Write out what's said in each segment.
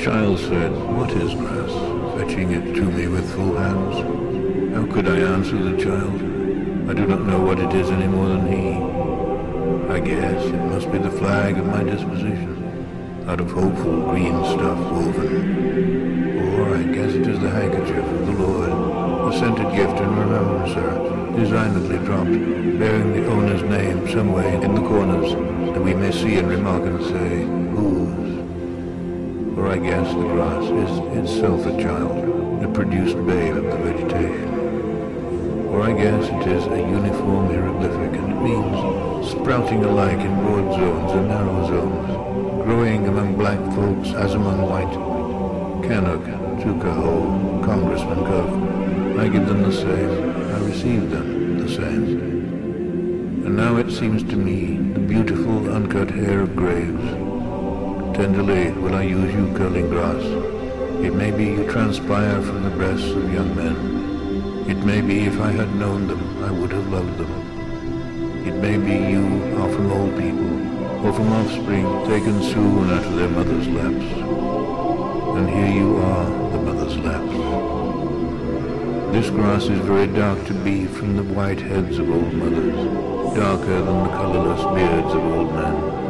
child said, What is grass? fetching it to me with full hands. How could I answer the child? I do not know what it is any more than he. I guess it must be the flag of my disposition, out of hopeful green stuff woven. Or I guess it is the handkerchief of the Lord, a scented gift in remembrance, sir, designedly dropped, bearing the owner's name somewhere in the corners, that we may see and remark and say, whose? Or I guess the grass is itself a child, the produced babe of the vegetation. Or I guess it is a uniform hieroglyphic and it means sprouting alike in broad zones and narrow zones, growing among black folks as among white. Canuck, Tuckahoe, Congressman Cuff, I give them the same, I receive them the same. And now it seems to me the beautiful uncut hair of graves. Tenderly will I use you, curling grass. It may be you transpire from the breasts of young men. It may be if I had known them, I would have loved them. It may be you are from old people, or from offspring taken soon out of their mother's laps. And here you are, the mother's laps. This grass is very dark to be from the white heads of old mothers, darker than the colorless beards of old men,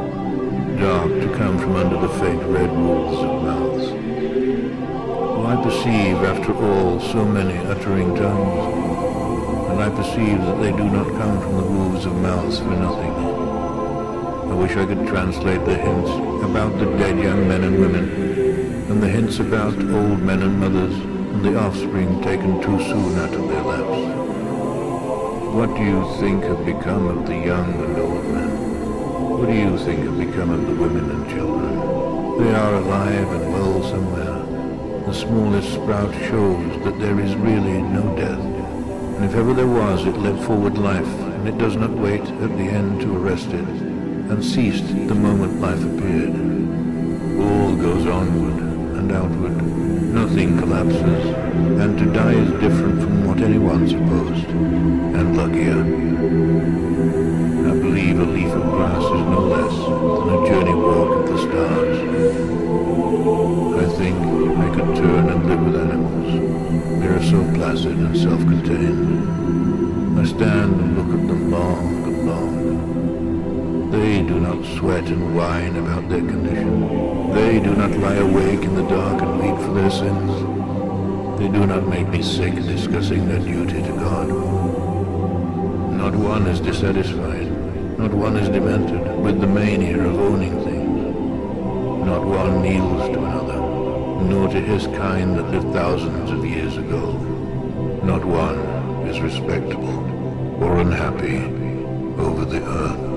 dark to come from under the faint red roofs of mouths. Oh, I perceive, after all, so many uttering tongues, and I perceive that they do not come from the roofs of mouths for nothing. I wish I could translate the hints about the dead young men and women, and the hints about old men and mothers, and the offspring taken too soon out of their laps. What do you think have become of the young and old men? What do you think have become of the women and children? They are alive and well somewhere. The smallest sprout shows that there is really no death. And if ever there was, it led forward life, and it does not wait at the end to arrest it, and ceased the moment life appeared. All goes onward and outward. Nothing collapses, and to die is different from what anyone supposed, and luckier. A leaf of grass is no less than a journey walk of the stars. I think I could turn and live with animals. They are so placid and self-contained. I stand and look at them long and long. They do not sweat and whine about their condition. They do not lie awake in the dark and weep for their sins. They do not make me sick discussing their duty to God. Not one is dissatisfied. Not one is demented with the mania of owning things. Not one kneels to another, nor to his kind that lived thousands of years ago. Not one is respectable or unhappy over the earth.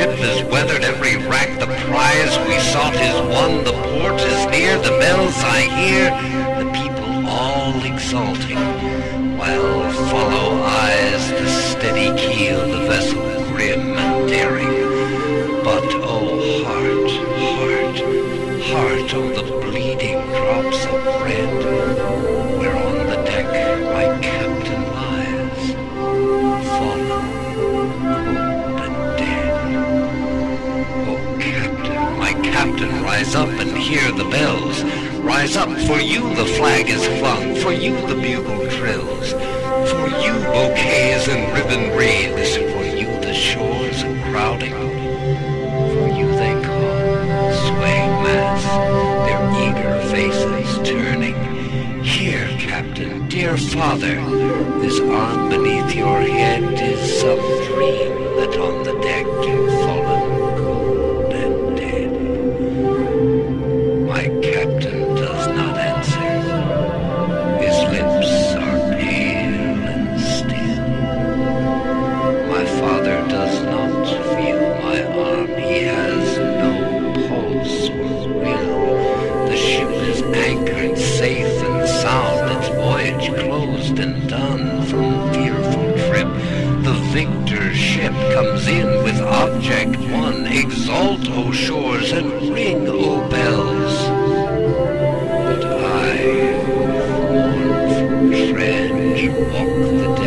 Ship has weathered every rack, the prize we sought is won, the port is near, the bells I hear, the people all exulting, while follow eyes the steady keel, the vessel grim and daring. But, oh, heart, heart, heart, of the bleeding hear the bells. Rise up, for you the flag is flung, for you the bugle trills, for you bouquets and ribbon wreaths, for you the shores are crowding, for you they call, swaying mass, their eager faces turning. Here, Captain, dear father, this arm beneath your head is some dream that on the deck you've fallen victor ship comes in with object won, exalt, O shores, and ring, O bells. But I, mournful trench, walk the